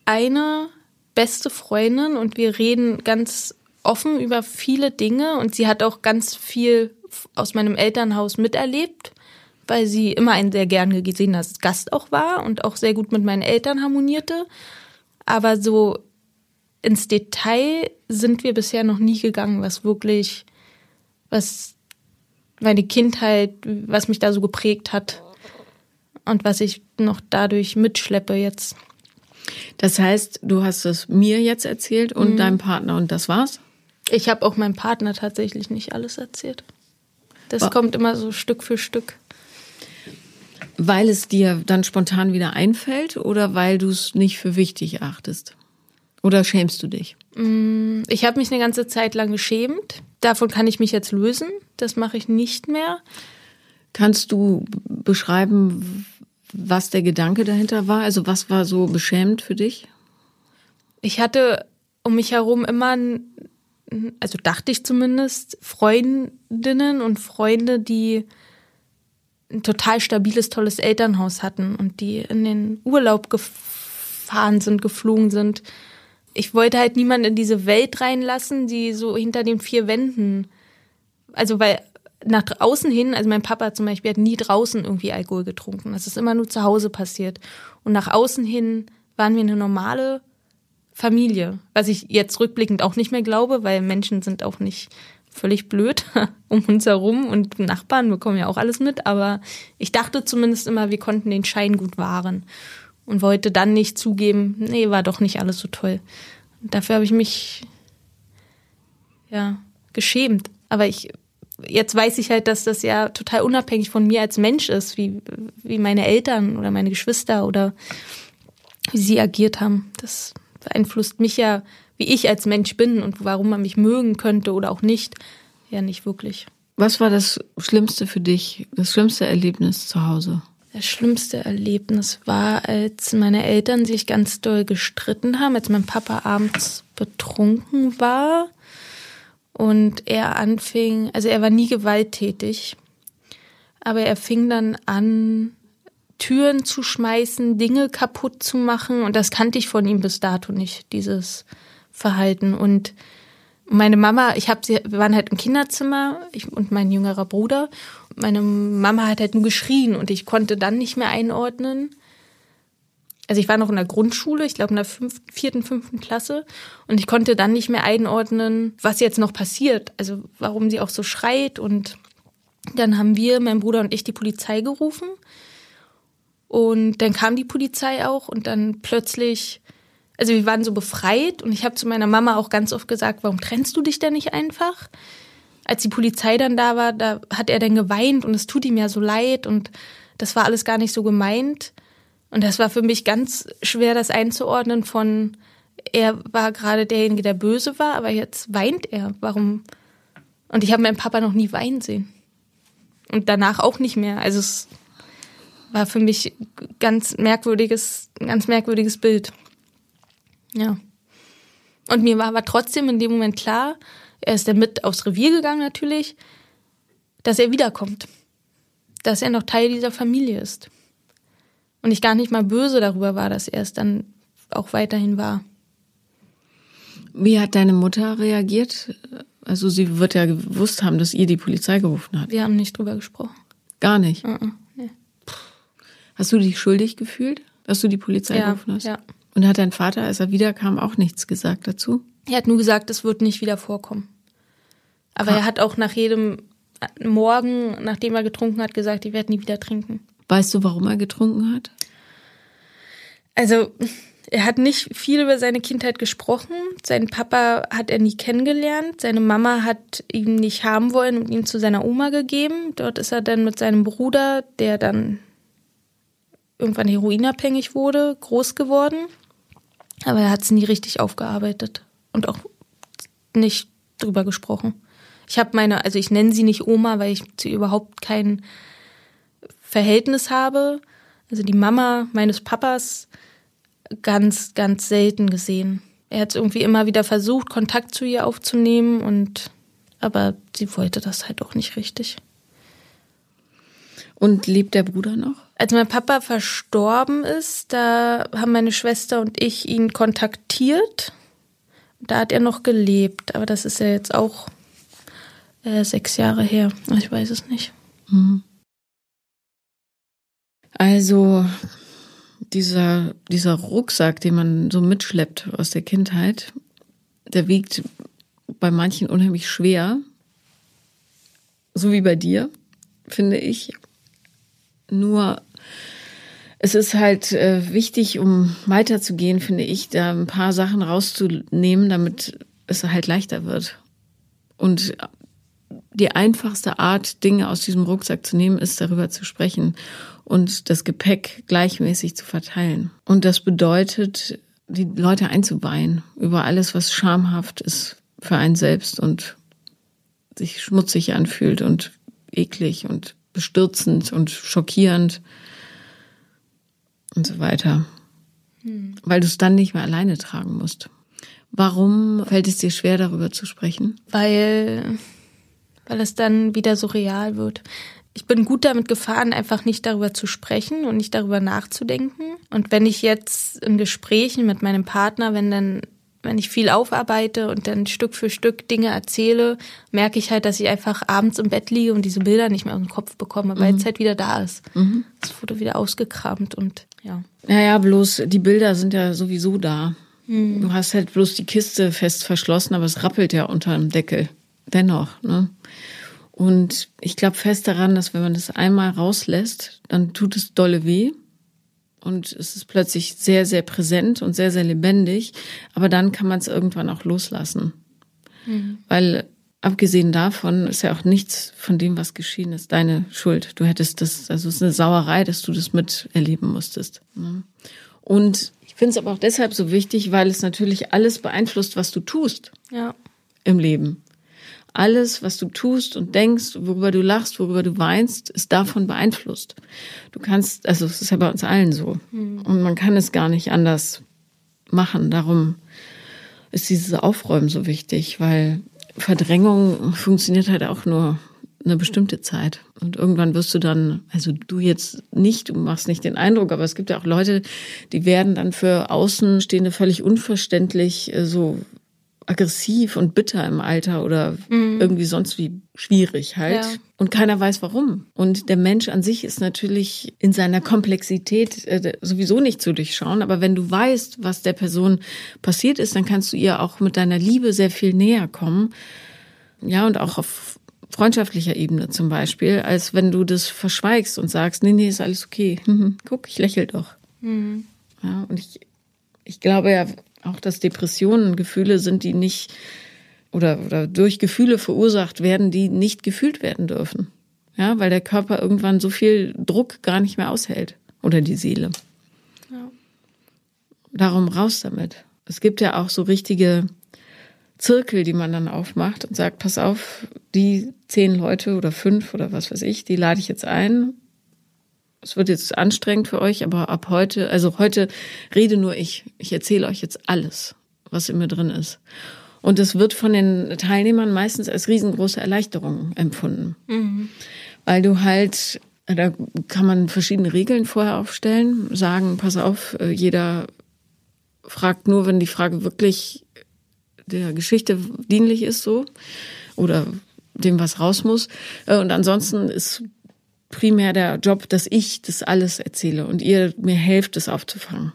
eine beste Freundin und wir reden ganz offen über viele Dinge und sie hat auch ganz viel aus meinem Elternhaus miterlebt weil sie immer ein sehr gern gesehener Gast auch war und auch sehr gut mit meinen Eltern harmonierte. Aber so ins Detail sind wir bisher noch nie gegangen, was wirklich, was meine Kindheit, was mich da so geprägt hat und was ich noch dadurch mitschleppe jetzt. Das heißt, du hast es mir jetzt erzählt und mhm. deinem Partner und das war's? Ich habe auch meinem Partner tatsächlich nicht alles erzählt. Das War kommt immer so Stück für Stück. Weil es dir dann spontan wieder einfällt oder weil du es nicht für wichtig achtest? Oder schämst du dich? Mm, ich habe mich eine ganze Zeit lang geschämt. Davon kann ich mich jetzt lösen. Das mache ich nicht mehr. Kannst du beschreiben, was der Gedanke dahinter war? Also was war so beschämend für dich? Ich hatte um mich herum immer, also dachte ich zumindest, Freundinnen und Freunde, die ein total stabiles, tolles Elternhaus hatten und die in den Urlaub gefahren sind, geflogen sind. Ich wollte halt niemanden in diese Welt reinlassen, die so hinter den vier Wänden, also weil nach außen hin, also mein Papa zum Beispiel hat nie draußen irgendwie Alkohol getrunken. Das ist immer nur zu Hause passiert. Und nach außen hin waren wir eine normale Familie, was ich jetzt rückblickend auch nicht mehr glaube, weil Menschen sind auch nicht völlig blöd um uns herum und Nachbarn bekommen ja auch alles mit, aber ich dachte zumindest immer, wir konnten den Schein gut wahren und wollte dann nicht zugeben, nee, war doch nicht alles so toll. Dafür habe ich mich ja geschämt, aber ich jetzt weiß ich halt, dass das ja total unabhängig von mir als Mensch ist, wie wie meine Eltern oder meine Geschwister oder wie sie agiert haben. Das beeinflusst mich ja wie ich als Mensch bin und warum man mich mögen könnte oder auch nicht, ja nicht wirklich. Was war das Schlimmste für dich, das schlimmste Erlebnis zu Hause? Das schlimmste Erlebnis war, als meine Eltern sich ganz doll gestritten haben, als mein Papa abends betrunken war und er anfing, also er war nie gewalttätig, aber er fing dann an, Türen zu schmeißen, Dinge kaputt zu machen. Und das kannte ich von ihm bis dato nicht, dieses Verhalten. Und meine Mama, ich habe sie, wir waren halt im Kinderzimmer, ich und mein jüngerer Bruder. Meine Mama hat halt nur geschrien und ich konnte dann nicht mehr einordnen. Also ich war noch in der Grundschule, ich glaube in der fünften, vierten, fünften Klasse und ich konnte dann nicht mehr einordnen, was jetzt noch passiert. Also warum sie auch so schreit und dann haben wir, mein Bruder und ich, die Polizei gerufen und dann kam die Polizei auch und dann plötzlich also wir waren so befreit und ich habe zu meiner Mama auch ganz oft gesagt, warum trennst du dich denn nicht einfach? Als die Polizei dann da war, da hat er dann geweint und es tut ihm ja so leid und das war alles gar nicht so gemeint. Und das war für mich ganz schwer, das einzuordnen von, er war gerade derjenige, der böse war, aber jetzt weint er. Warum? Und ich habe meinen Papa noch nie weinen sehen. Und danach auch nicht mehr. Also es war für mich ganz merkwürdiges, ein ganz merkwürdiges Bild. Ja. Und mir war aber trotzdem in dem Moment klar, er ist dann mit aufs Revier gegangen natürlich, dass er wiederkommt. Dass er noch Teil dieser Familie ist. Und ich gar nicht mal böse darüber war, dass er es dann auch weiterhin war. Wie hat deine Mutter reagiert? Also sie wird ja gewusst haben, dass ihr die Polizei gerufen hat. Wir haben nicht drüber gesprochen. Gar nicht? Uh -uh. Hast du dich schuldig gefühlt, dass du die Polizei ja, gerufen hast? Ja. Und hat dein Vater, als er wiederkam, auch nichts gesagt dazu? Er hat nur gesagt, es wird nicht wieder vorkommen. Aber ah. er hat auch nach jedem Morgen, nachdem er getrunken hat, gesagt, ich werde nie wieder trinken. Weißt du, warum er getrunken hat? Also, er hat nicht viel über seine Kindheit gesprochen. Seinen Papa hat er nie kennengelernt. Seine Mama hat ihn nicht haben wollen und ihn zu seiner Oma gegeben. Dort ist er dann mit seinem Bruder, der dann irgendwann heroinabhängig wurde, groß geworden. Aber er hat es nie richtig aufgearbeitet und auch nicht drüber gesprochen. Ich habe meine, also ich nenne sie nicht Oma, weil ich zu ihr überhaupt kein Verhältnis habe. Also die Mama meines Papas ganz, ganz selten gesehen. Er hat irgendwie immer wieder versucht, Kontakt zu ihr aufzunehmen und aber sie wollte das halt auch nicht richtig. Und lebt der Bruder noch? Als mein Papa verstorben ist, da haben meine Schwester und ich ihn kontaktiert. Da hat er noch gelebt, aber das ist ja jetzt auch äh, sechs Jahre her. Ich weiß es nicht. Mhm. Also dieser, dieser Rucksack, den man so mitschleppt aus der Kindheit, der wiegt bei manchen unheimlich schwer. So wie bei dir, finde ich. Nur es ist halt äh, wichtig, um weiterzugehen, finde ich, da ein paar Sachen rauszunehmen, damit es halt leichter wird. Und die einfachste Art, Dinge aus diesem Rucksack zu nehmen, ist darüber zu sprechen und das Gepäck gleichmäßig zu verteilen. Und das bedeutet, die Leute einzuweihen über alles, was schamhaft ist für einen selbst und sich schmutzig anfühlt und eklig und bestürzend und schockierend und so weiter. Hm. Weil du es dann nicht mehr alleine tragen musst. Warum fällt es dir schwer, darüber zu sprechen? Weil, weil es dann wieder so real wird. Ich bin gut damit gefahren, einfach nicht darüber zu sprechen und nicht darüber nachzudenken. Und wenn ich jetzt in Gesprächen mit meinem Partner, wenn dann wenn ich viel aufarbeite und dann Stück für Stück Dinge erzähle, merke ich halt, dass ich einfach abends im Bett liege und diese Bilder nicht mehr aus dem Kopf bekomme, weil mhm. es halt wieder da ist. Mhm. Es wurde wieder ausgekramt und ja. Naja, bloß die Bilder sind ja sowieso da. Mhm. Du hast halt bloß die Kiste fest verschlossen, aber es rappelt ja unter dem Deckel. Dennoch, ne? Und ich glaube fest daran, dass wenn man das einmal rauslässt, dann tut es dolle weh und es ist plötzlich sehr, sehr präsent und sehr, sehr lebendig. Aber dann kann man es irgendwann auch loslassen. Mhm. Weil abgesehen davon ist ja auch nichts von dem, was geschehen ist, deine Schuld. Du hättest das, also es ist eine Sauerei, dass du das miterleben musstest. Ne? Und ich finde es aber auch deshalb so wichtig, weil es natürlich alles beeinflusst, was du tust ja. im Leben alles, was du tust und denkst, worüber du lachst, worüber du weinst, ist davon beeinflusst. Du kannst, also es ist ja bei uns allen so. Mhm. Und man kann es gar nicht anders machen. Darum ist dieses Aufräumen so wichtig, weil Verdrängung funktioniert halt auch nur eine bestimmte Zeit. Und irgendwann wirst du dann, also du jetzt nicht, du machst nicht den Eindruck, aber es gibt ja auch Leute, die werden dann für Außenstehende völlig unverständlich äh, so aggressiv und bitter im Alter oder mhm. irgendwie sonst wie schwierig halt. Ja. Und keiner weiß warum. Und der Mensch an sich ist natürlich in seiner Komplexität äh, sowieso nicht zu durchschauen. Aber wenn du weißt, was der Person passiert ist, dann kannst du ihr auch mit deiner Liebe sehr viel näher kommen. Ja, und auch auf freundschaftlicher Ebene zum Beispiel, als wenn du das verschweigst und sagst, nee, nee, ist alles okay. Guck, ich lächel doch. Mhm. Ja, und ich, ich glaube ja auch, dass Depressionen Gefühle sind, die nicht oder, oder durch Gefühle verursacht werden, die nicht gefühlt werden dürfen. Ja, weil der Körper irgendwann so viel Druck gar nicht mehr aushält. Oder die Seele. Ja. Darum raus damit. Es gibt ja auch so richtige Zirkel, die man dann aufmacht und sagt, pass auf, die zehn Leute oder fünf oder was weiß ich, die lade ich jetzt ein. Es wird jetzt anstrengend für euch, aber ab heute, also heute rede nur ich. Ich erzähle euch jetzt alles, was in mir drin ist. Und es wird von den Teilnehmern meistens als riesengroße Erleichterung empfunden. Mhm. Weil du halt, da kann man verschiedene Regeln vorher aufstellen, sagen, pass auf, äh, jeder fragt nur, wenn die Frage wirklich der Geschichte dienlich ist so oder dem was raus muss. Äh, und ansonsten ist primär der Job, dass ich das alles erzähle und ihr mir helft, das aufzufangen.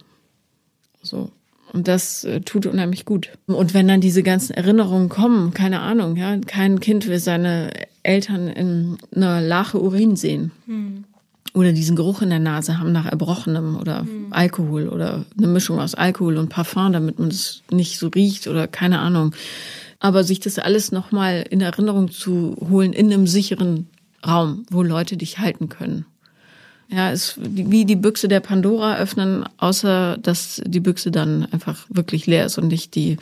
So. Und das äh, tut unheimlich gut. Und wenn dann diese ganzen Erinnerungen kommen, keine Ahnung, ja, kein Kind will seine Eltern in einer Lache Urin sehen. Hm. Oder diesen Geruch in der Nase haben nach Erbrochenem oder hm. Alkohol oder eine Mischung aus Alkohol und Parfum, damit man es nicht so riecht oder keine Ahnung. Aber sich das alles nochmal in Erinnerung zu holen in einem sicheren Raum, wo Leute dich halten können. Ja, ist wie die Büchse der Pandora öffnen, außer dass die Büchse dann einfach wirklich leer ist und nicht die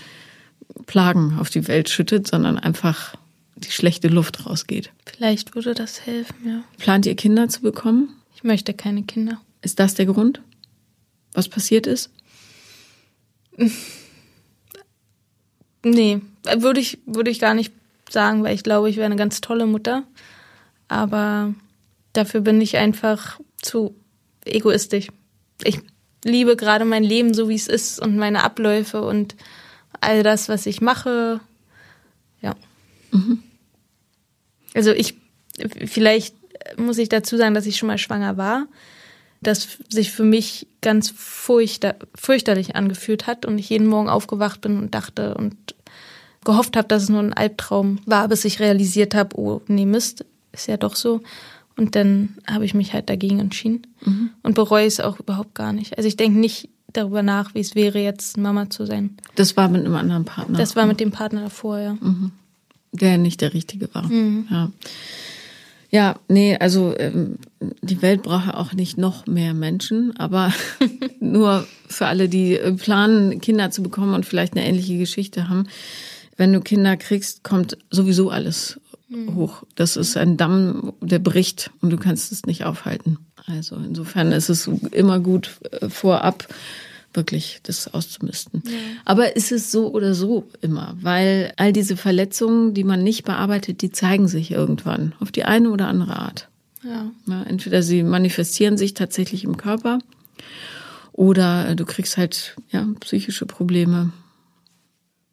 Plagen auf die Welt schüttet, sondern einfach die schlechte Luft rausgeht. Vielleicht würde das helfen, ja. Plant ihr Kinder zu bekommen? Ich möchte keine Kinder. Ist das der Grund? Was passiert ist? Nee, würde ich, würde ich gar nicht sagen, weil ich glaube, ich wäre eine ganz tolle Mutter. Aber dafür bin ich einfach zu egoistisch. Ich liebe gerade mein Leben so, wie es ist und meine Abläufe und all das, was ich mache. Ja. Mhm. Also ich, vielleicht muss ich dazu sagen, dass ich schon mal schwanger war, das sich für mich ganz furchter, fürchterlich angefühlt hat und ich jeden Morgen aufgewacht bin und dachte und gehofft habe, dass es nur ein Albtraum war, bis ich realisiert habe, oh nee, Mist, ist ja doch so. Und dann habe ich mich halt dagegen entschieden mhm. und bereue es auch überhaupt gar nicht. Also ich denke nicht darüber nach, wie es wäre, jetzt Mama zu sein. Das war mit einem anderen Partner. Das war mit dem Partner davor, ja. Mhm. Der nicht der richtige war. Mhm. Ja. Ja, nee, also ähm, die Welt braucht ja auch nicht noch mehr Menschen, aber nur für alle, die äh, planen, Kinder zu bekommen und vielleicht eine ähnliche Geschichte haben. Wenn du Kinder kriegst, kommt sowieso alles. Hoch. Das ist ein Damm, der bricht und du kannst es nicht aufhalten. Also insofern ist es immer gut äh, vorab wirklich das auszumisten. Ja. Aber ist es so oder so immer, weil all diese Verletzungen, die man nicht bearbeitet, die zeigen sich irgendwann auf die eine oder andere Art. Ja. ja entweder sie manifestieren sich tatsächlich im Körper oder du kriegst halt ja psychische Probleme.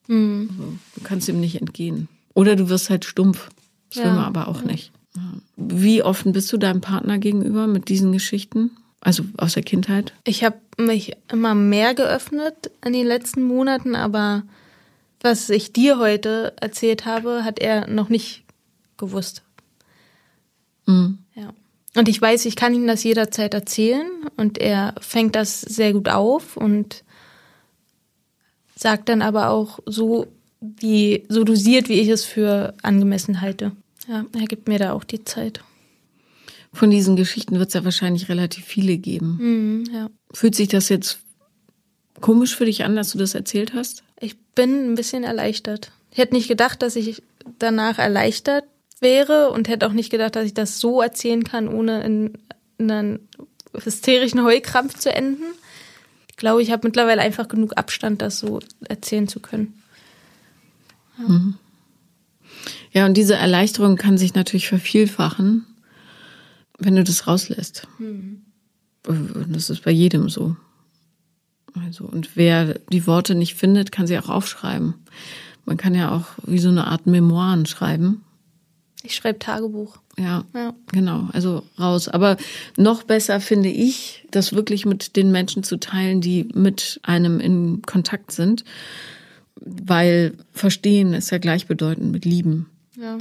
Mhm. Also, du kannst ihm nicht entgehen. Oder du wirst halt stumpf. Das ja. will man aber auch nicht. Wie offen bist du deinem Partner gegenüber mit diesen Geschichten? Also aus der Kindheit? Ich habe mich immer mehr geöffnet in den letzten Monaten, aber was ich dir heute erzählt habe, hat er noch nicht gewusst. Mhm. Ja. Und ich weiß, ich kann ihm das jederzeit erzählen und er fängt das sehr gut auf und sagt dann aber auch so, wie, so dosiert, wie ich es für angemessen halte. Ja, er gibt mir da auch die Zeit. Von diesen Geschichten wird es ja wahrscheinlich relativ viele geben. Mhm, ja. Fühlt sich das jetzt komisch für dich an, dass du das erzählt hast? Ich bin ein bisschen erleichtert. Ich hätte nicht gedacht, dass ich danach erleichtert wäre und hätte auch nicht gedacht, dass ich das so erzählen kann, ohne in, in einen hysterischen Heulkrampf zu enden. Ich glaube, ich habe mittlerweile einfach genug Abstand, das so erzählen zu können. Ja. Mhm. Ja, und diese Erleichterung kann sich natürlich vervielfachen, wenn du das rauslässt. Mhm. Das ist bei jedem so. Also, und wer die Worte nicht findet, kann sie auch aufschreiben. Man kann ja auch wie so eine Art Memoiren schreiben. Ich schreibe Tagebuch. Ja, ja, genau. Also raus. Aber noch besser finde ich, das wirklich mit den Menschen zu teilen, die mit einem in Kontakt sind. Weil verstehen ist ja gleichbedeutend mit lieben. Ja.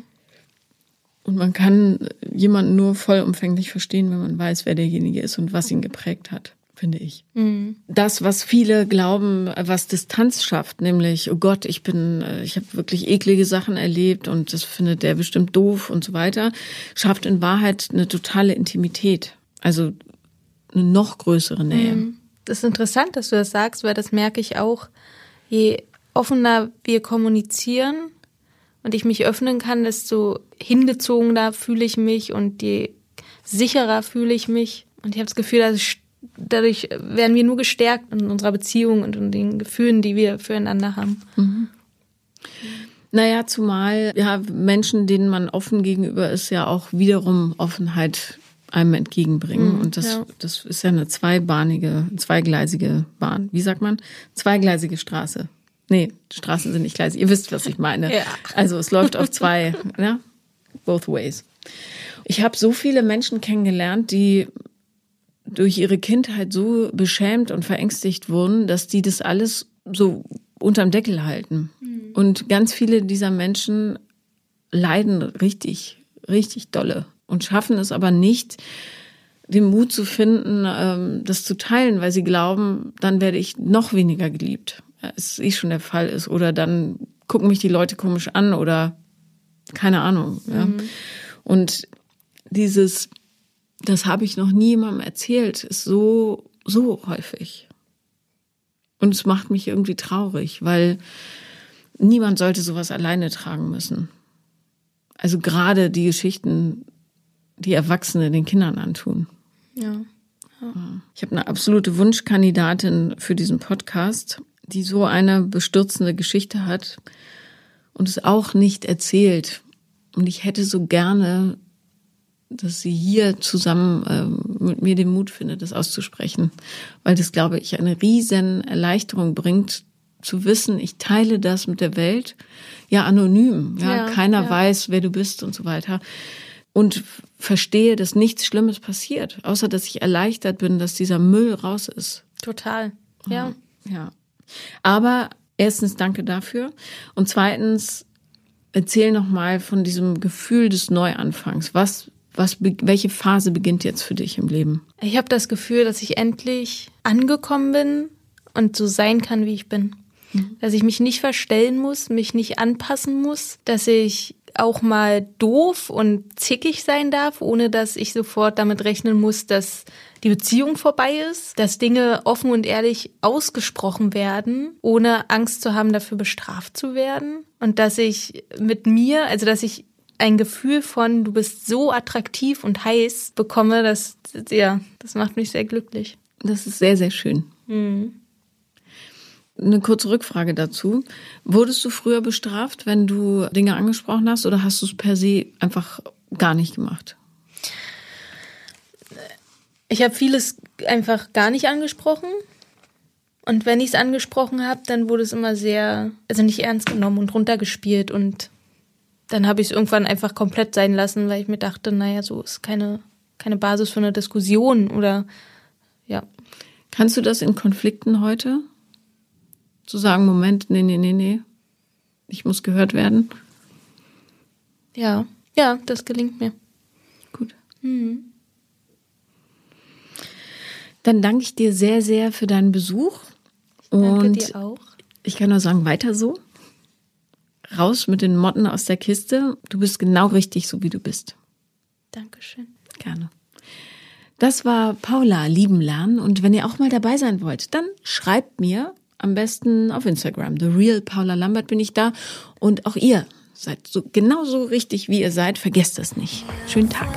Und man kann jemanden nur vollumfänglich verstehen, wenn man weiß, wer derjenige ist und was ihn geprägt hat finde ich. Mhm. Das, was viele glauben, was Distanz schafft, nämlich, oh Gott, ich bin, äh, ich habe wirklich eklige Sachen erlebt und das findet der bestimmt doof und so weiter, schafft in Wahrheit eine totale Intimität. Also eine noch größere Nähe. Mhm. Das ist interessant, dass du das sagst, weil das merke ich auch. Je offener wir kommunizieren und ich mich öffnen kann, desto hingezogener fühle ich mich und je sicherer fühle ich mich. Und ich habe das Gefühl, dass dadurch werden wir nur gestärkt in unserer Beziehung und in den Gefühlen, die wir füreinander haben. Mhm. Naja, zumal ja Menschen, denen man offen gegenüber ist, ja auch wiederum Offenheit einem entgegenbringen. Mhm, und das, ja. das ist ja eine zweibahnige, zweigleisige Bahn. Wie sagt man? Zweigleisige Straße. Nee, Straßen sind nicht gleisig. Ihr wisst, was ich meine. Ja. Also es läuft auf zwei, ja, both ways. Ich habe so viele Menschen kennengelernt, die durch ihre Kindheit so beschämt und verängstigt wurden, dass die das alles so unterm Deckel halten. Mhm. Und ganz viele dieser Menschen leiden richtig, richtig dolle und schaffen es aber nicht, den Mut zu finden, ähm, das zu teilen, weil sie glauben, dann werde ich noch weniger geliebt, als eh schon der Fall ist. Oder dann gucken mich die Leute komisch an oder keine Ahnung. Ja. Mhm. Und dieses das habe ich noch nie jemandem erzählt, ist so, so häufig. Und es macht mich irgendwie traurig, weil niemand sollte sowas alleine tragen müssen. Also gerade die Geschichten, die Erwachsene den Kindern antun. Ja. ja. Ich habe eine absolute Wunschkandidatin für diesen Podcast, die so eine bestürzende Geschichte hat und es auch nicht erzählt. Und ich hätte so gerne dass sie hier zusammen äh, mit mir den Mut findet, das auszusprechen. Weil das, glaube ich, eine riesen Erleichterung bringt, zu wissen, ich teile das mit der Welt, ja, anonym, ja, ja keiner ja. weiß, wer du bist und so weiter. Und verstehe, dass nichts Schlimmes passiert, außer dass ich erleichtert bin, dass dieser Müll raus ist. Total, ja. Ja. Aber erstens danke dafür und zweitens erzähl noch mal von diesem Gefühl des Neuanfangs. Was was, welche Phase beginnt jetzt für dich im Leben? Ich habe das Gefühl, dass ich endlich angekommen bin und so sein kann, wie ich bin. Mhm. Dass ich mich nicht verstellen muss, mich nicht anpassen muss, dass ich auch mal doof und zickig sein darf, ohne dass ich sofort damit rechnen muss, dass die Beziehung vorbei ist, dass Dinge offen und ehrlich ausgesprochen werden, ohne Angst zu haben, dafür bestraft zu werden. Und dass ich mit mir, also dass ich ein Gefühl von, du bist so attraktiv und heiß bekomme, das, ja, das macht mich sehr glücklich. Das ist sehr, sehr schön. Mhm. Eine kurze Rückfrage dazu. Wurdest du früher bestraft, wenn du Dinge angesprochen hast, oder hast du es per se einfach gar nicht gemacht? Ich habe vieles einfach gar nicht angesprochen. Und wenn ich es angesprochen habe, dann wurde es immer sehr, also nicht ernst genommen und runtergespielt und dann habe ich es irgendwann einfach komplett sein lassen, weil ich mir dachte, naja, so ist keine, keine Basis für eine Diskussion oder ja. Kannst du das in Konflikten heute? Zu sagen, Moment, nee, nee, nee, nee, ich muss gehört werden? Ja, ja, das gelingt mir. Gut. Mhm. Dann danke ich dir sehr, sehr für deinen Besuch. Ich danke und dir auch. Ich kann nur sagen, weiter so raus mit den Motten aus der Kiste. Du bist genau richtig, so wie du bist. Dankeschön. Gerne. Das war Paula lieben lernen und wenn ihr auch mal dabei sein wollt, dann schreibt mir am besten auf Instagram. The Real Paula Lambert bin ich da und auch ihr seid so genauso richtig wie ihr seid. Vergesst das nicht. Schönen Tag.